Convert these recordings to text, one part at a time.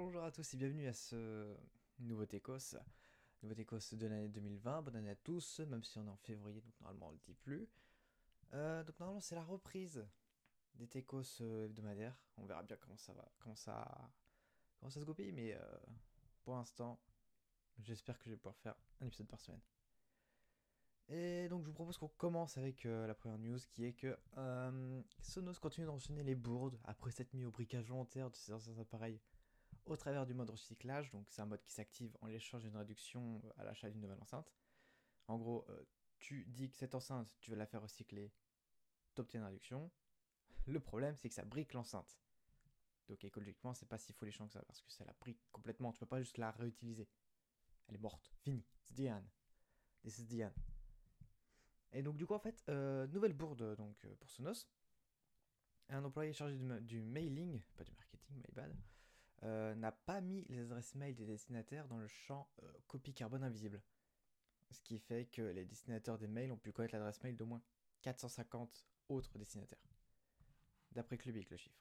bonjour à tous et bienvenue à ce nouveau Tecos. Nouveau Tecos de l'année 2020. Bonne année à tous, même si on est en février, donc normalement on le dit plus. Euh, donc normalement c'est la reprise des Tecos euh, hebdomadaires. On verra bien comment ça va, comment ça, comment ça se goupille, mais euh, pour l'instant, j'espère que je vais pouvoir faire un épisode par semaine. Et donc je vous propose qu'on commence avec la première news qui est que Sonos continue d'enchaîner les bourdes après s'être mis au briquage volontaire de ses anciens appareils au travers du mode recyclage. Donc c'est un mode qui s'active en l'échange d'une réduction à l'achat d'une nouvelle enceinte. En gros, euh, tu dis que cette enceinte, tu veux la faire recycler, t'obtiens une réduction. Le problème, c'est que ça brique l'enceinte. Donc écologiquement, c'est pas si folichon que ça parce que ça la brique complètement. Tu peux pas juste la réutiliser. Elle est morte, fini. The end. This end. Et donc du coup en fait, euh, nouvelle bourde donc euh, pour Sonos. Un employé chargé du, du mailing, pas du marketing, my bad, euh, n'a pas mis les adresses mail des destinataires dans le champ euh, copie carbone invisible. Ce qui fait que les destinataires des mails ont pu connaître l'adresse mail d'au moins 450 autres destinataires. D'après Clubic le chiffre.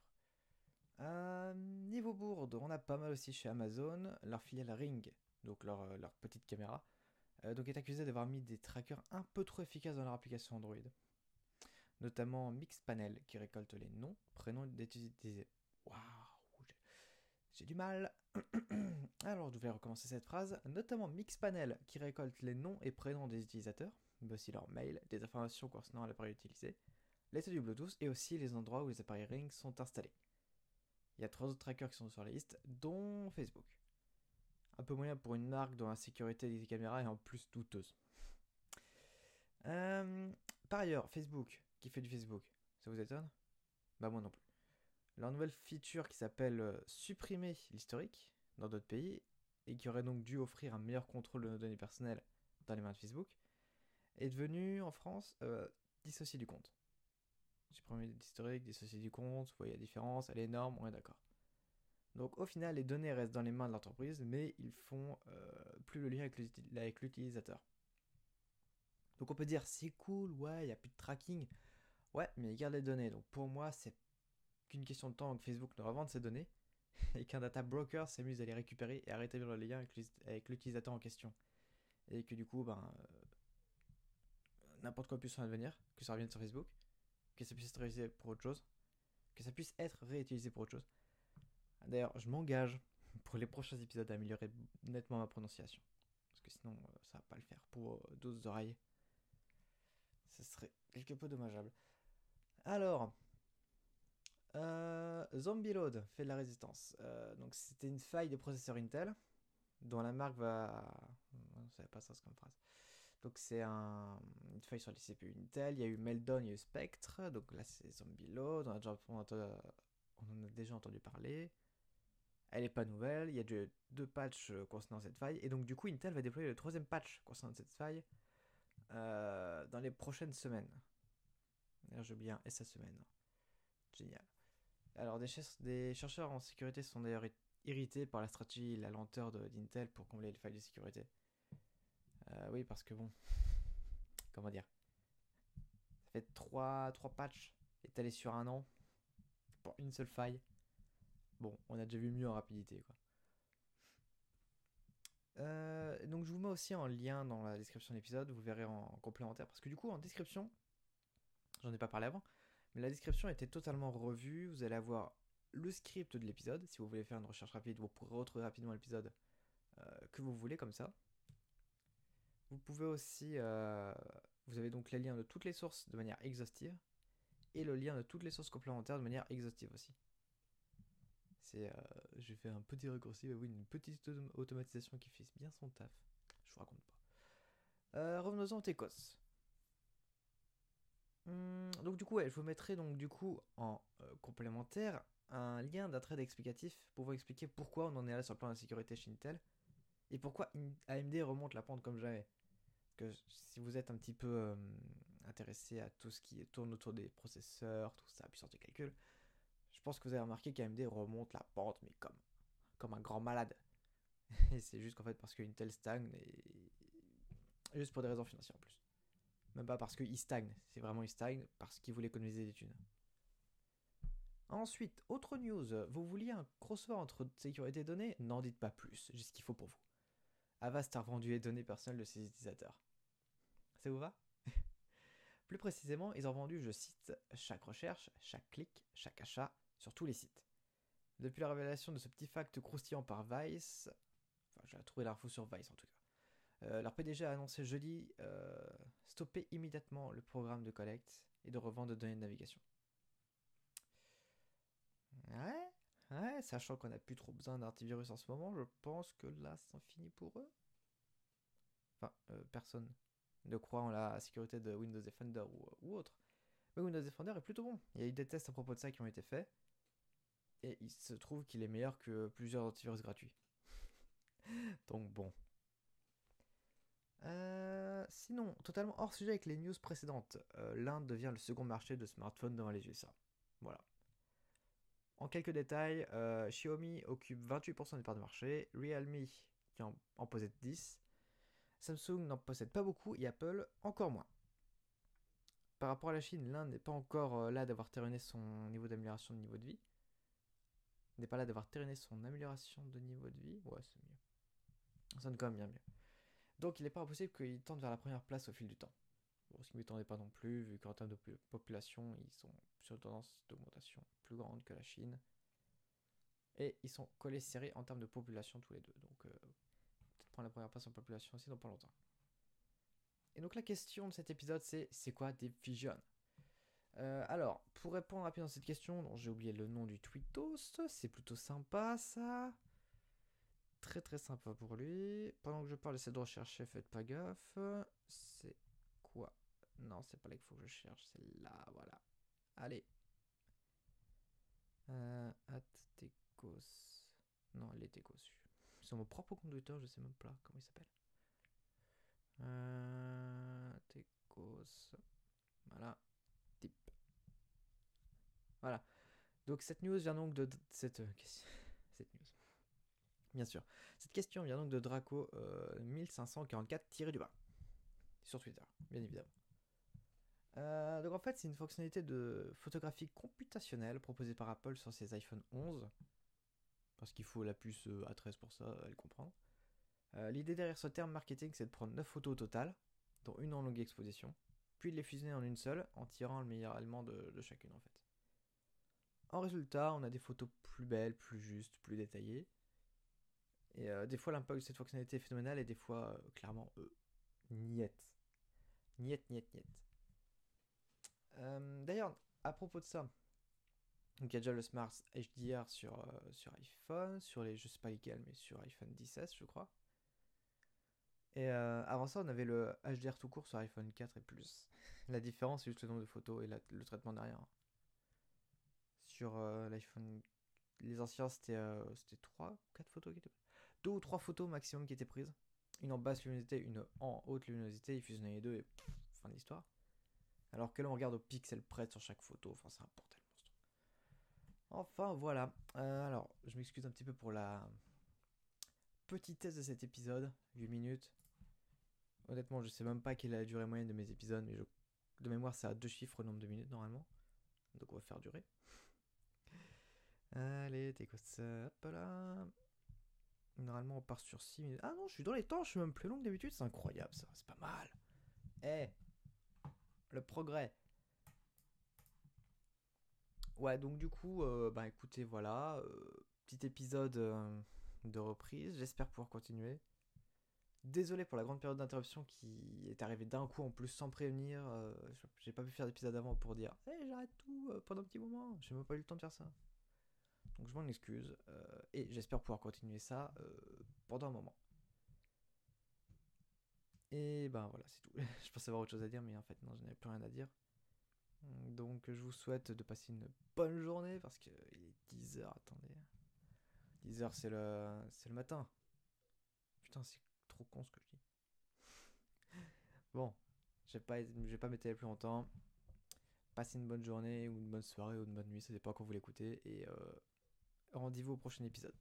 Euh, niveau bourde, on a pas mal aussi chez Amazon, leur filiale Ring, donc leur, petite caméra, donc est accusé d'avoir mis des trackers un peu trop efficaces dans leur application Android. Notamment Mixpanel qui récolte les noms, prénoms d'utilisateurs. Waouh, j'ai- j'ai du mal. Alors, je vais recommencer cette phrase. Notamment Mixpanel qui récolte les noms et prénoms des utilisateurs, mais aussi leur mail, des informations concernant l'appareil utilisé, l'état du Bluetooth et aussi les endroits où les appareils Ring sont installés. Il y a trois autres trackers qui sont sur la liste, dont Facebook. Un peu moyen pour une marque dont la sécurité des caméras est en plus douteuse. Euh, par ailleurs, Facebook, qui fait du Facebook, ça vous étonne? Bah moi non plus. Leur nouvelle feature qui s'appelle euh, supprimer l'historique dans d'autres pays et qui aurait donc dû offrir un meilleur contrôle de nos données personnelles dans les mains de Facebook est devenue en France euh, dissocier du compte. Supprimer l'historique, dissocier du compte, vous voyez la différence, elle est énorme, on est d'accord. Donc au final, les données restent dans les mains de l'entreprise, mais ils font euh, plus le lien avec l'utilisateur. Donc on peut dire c'est cool, ouais, il n'y a plus de tracking. Ouais, mais ils gardent les données. Donc pour moi, c'est qu'une question de temps que Facebook ne revende ces données et qu'un data broker s'amuse à les récupérer et à rétablir le lien avec l'utilisateur en question. Et que du coup, ben, euh, n'importe quoi puisse en advenir, que ça revienne sur Facebook, que ça puisse être réutilisé pour autre chose, que ça puisse être réutilisé pour autre chose. D'ailleurs, je m'engage pour les prochains épisodes à améliorer nettement ma prononciation. Parce que sinon, euh, ça va pas le faire pour euh, d'autres oreilles. Ce serait quelque peu dommageable. Alors, euh, Zombie Load fait de la résistance. Euh, donc, c'était une faille des processeurs Intel dont la marque va. Non, ça pas ça comme phrase. Donc, c'est un... une faille sur les CPU Intel. Il y a eu Meldon, il y a eu Spectre. Donc là, c'est Zombie Load. On, a déjà... on, on en a déjà entendu parler. Elle n'est pas nouvelle. Il y a deux, deux patchs euh, concernant cette faille. Et donc, du coup, Intel va déployer le troisième patch concernant cette faille euh, dans les prochaines semaines. D'ailleurs, j'ai oublié un S à semaine. Génial. Alors, des, cher- des chercheurs en sécurité sont d'ailleurs irrités par la stratégie et la lenteur d'Intel pour combler les failles de sécurité. Euh, oui, parce que bon. Comment dire? Ça fait trois, trois patchs étalés sur un an pour une seule faille. Bon, on a déjà vu mieux en rapidité. Euh, donc je vous mets aussi en lien dans la description de l'épisode, vous verrez en complémentaire, parce que du coup en description, j'en ai pas parlé avant, la description était totalement revue, vous allez avoir le script de l'épisode, si vous voulez faire une recherche rapide, vous pourrez retrouver rapidement l'épisode euh, que vous voulez comme ça. Vous pouvez aussi, euh, vous avez donc les liens de toutes les sources de manière exhaustive, et le lien de toutes les sources complémentaires de manière exhaustive aussi. C'est, euh, j'ai fait un petit raccourci, mais oui, une petite autom- automatisation qui fait bien son taf. Je vous raconte pas. Euh, revenons-en au Tecos. Hum, donc du coup, je vous mettrai donc du coup en euh, complémentaire un lien d'un trade explicatif pour vous expliquer pourquoi on en est là sur le plan de la sécurité chez Intel et pourquoi AMD remonte la pente comme jamais. Si vous êtes un petit peu euh, intéressé à tout ce qui tourne autour des processeurs, tout ça, puissance de calcul, je pense que vous avez remarqué qu'AMD remonte la pente, mais comme, comme un grand malade. Et c'est juste qu'en fait parce que Intel stagne et juste pour des raisons financières en plus. Même pas parce qu'il stagne, c'est vraiment il stagne parce qu'il voulait économiser des thunes. Ensuite, autre news, vous vouliez un crossover entre sécurité et données N'en dites pas plus, j'ai ce qu'il faut pour vous. Avast a revendu les données personnelles de ses utilisateurs. Ça vous va? Plus précisément, ils ont vendu, je cite, chaque recherche, chaque clic, chaque achat sur tous les sites. Depuis la révélation de ce petit fact croustillant par Vice, enfin j'ai trouvé l'info sur Vice en tout cas, leur PDG a annoncé jeudi euh, stopper immédiatement le programme de collecte et de revente de données de navigation. Ouais, ouais, sachant qu'on n'a plus trop besoin d'antivirus en ce moment, je pense que là, c'en finit pour eux. Enfin, euh, personne ne croit en la sécurité de Windows Defender ou, autre. Mais Windows Defender est plutôt bon. Il y a eu des tests à propos de ça qui ont été faits. Et il se trouve qu'il est meilleur que plusieurs antivirus gratuits. Donc bon. Sinon, totalement hors sujet avec les news précédentes. Euh, L'Inde devient le second marché de smartphones devant les USA. Voilà. En quelques détails, euh, Xiaomi occupe 28% des parts de marché, Realme qui en, possède 10, Samsung n'en possède pas beaucoup et Apple encore moins. Par rapport à la Chine, l'Inde n'est pas encore euh, là d'avoir terminé son niveau d'amélioration de niveau de vie. N'est pas là d'avoir terminé son amélioration de niveau de vie. Ouais, c'est mieux. Ça sonne quand bien mieux. Donc il n'est pas impossible qu'il tente vers la première place au fil du temps. Bon, ce qui ne m'étendait pas non plus, vu qu'en termes de population, ils sont sur une tendance d'augmentation plus grande que la Chine. Et ils sont collés serrés en termes de population tous les deux. Donc euh, la première place en population aussi dans pas longtemps. Et donc la question de cet épisode c'est c'est quoi des Vision? Euh, alors, pour répondre rapidement à cette question, j'ai oublié le nom du tweetos, c'est plutôt sympa ça. Très très sympa pour lui. Pendant que je parle, j'essaie de rechercher, faites pas gaffe. C'est quoi? Non, c'est pas là qu'il faut que je cherche, c'est là, voilà. Allez. Euh, Non, elle est sur mon propre Twitter, je sais même pas comment il s'appelle. Euh, Tecos. Voilà. Tip. Voilà. Donc cette news vient donc de cette, euh, cette news. Bien sûr. Cette question vient donc de Draco 1544 du bas. Sur Twitter, bien évidemment. Euh, donc en fait, c'est une fonctionnalité de photographie computationnelle proposée par Apple sur ses iPhone 11 parce qu'il faut la puce euh, A13 pour ça, elle comprend. Euh, l'idée derrière ce terme marketing, c'est de prendre 9 photos au total, dont une en longue exposition, puis de les fusionner en une seule, en tirant le meilleur élément de, chacune en fait. En résultat, on a des photos plus belles, plus justes, plus détaillées. Et euh, des fois, l'impact de cette fonctionnalité est phénoménal, et des fois, clairement, euh, niet. Niet, niet, niet. D'ailleurs, à propos de ça, il y a déjà le Smart HDR sur, euh, sur iPhone, sur les, je sais pas lesquels, mais sur iPhone 16 je crois. Et euh, avant ça, on avait le HDR tout court sur iPhone 4 et plus. La différence, c'est juste le nombre de photos et le traitement derrière. Sur euh, l'iPhone, les anciens, c'était 3 4 photos qui étaient 2 ou 3 photos maximum qui étaient prises. Une en basse luminosité, une en haute luminosité, ils fusionnaient les deux et fin de l'histoire. Alors que là, on regarde au pixel près sur chaque photo, enfin, c'est un portail. Enfin voilà. Euh, alors, je m'excuse un petit peu pour la petitesse de cet épisode, 8 minutes. Honnêtement, je sais même pas quelle est la durée moyenne de mes épisodes, mais de mémoire, c'est à deux chiffres au nombre de minutes normalement. Donc on va faire durer. Allez, t'es quoi ça Hop là. Normalement, on part sur 6 minutes. Ah non, je suis dans les temps, je suis même plus long que d'habitude, c'est incroyable ça, c'est pas mal. Eh Le progrès Ouais, donc du coup, euh, bah écoutez, voilà, euh, petit épisode euh, de reprise, j'espère pouvoir continuer. Désolé pour la grande période d'interruption qui est arrivée d'un coup en plus sans prévenir. j'ai pas pu faire d'épisode avant pour dire hey, j'arrête tout pendant un petit moment. J'ai même pas eu le temps de faire ça. Donc je m'en excuse. et j'espère pouvoir continuer ça pendant un moment. Et ben voilà, c'est tout. je pensais avoir autre chose à dire, mais en fait, non, je n'avais plus rien à dire. Donc je vous souhaite de passer une bonne journée parce qu'il est 10h, attendez. 10h c'est le c'est le matin. Putain, c'est trop con ce que je dis. bon, je vais pas je vais pas m'étaler plus longtemps. Passez une bonne journée ou une bonne soirée ou une bonne nuit, ça dépend quand vous l'écoutez et euh, rendez-vous au prochain épisode.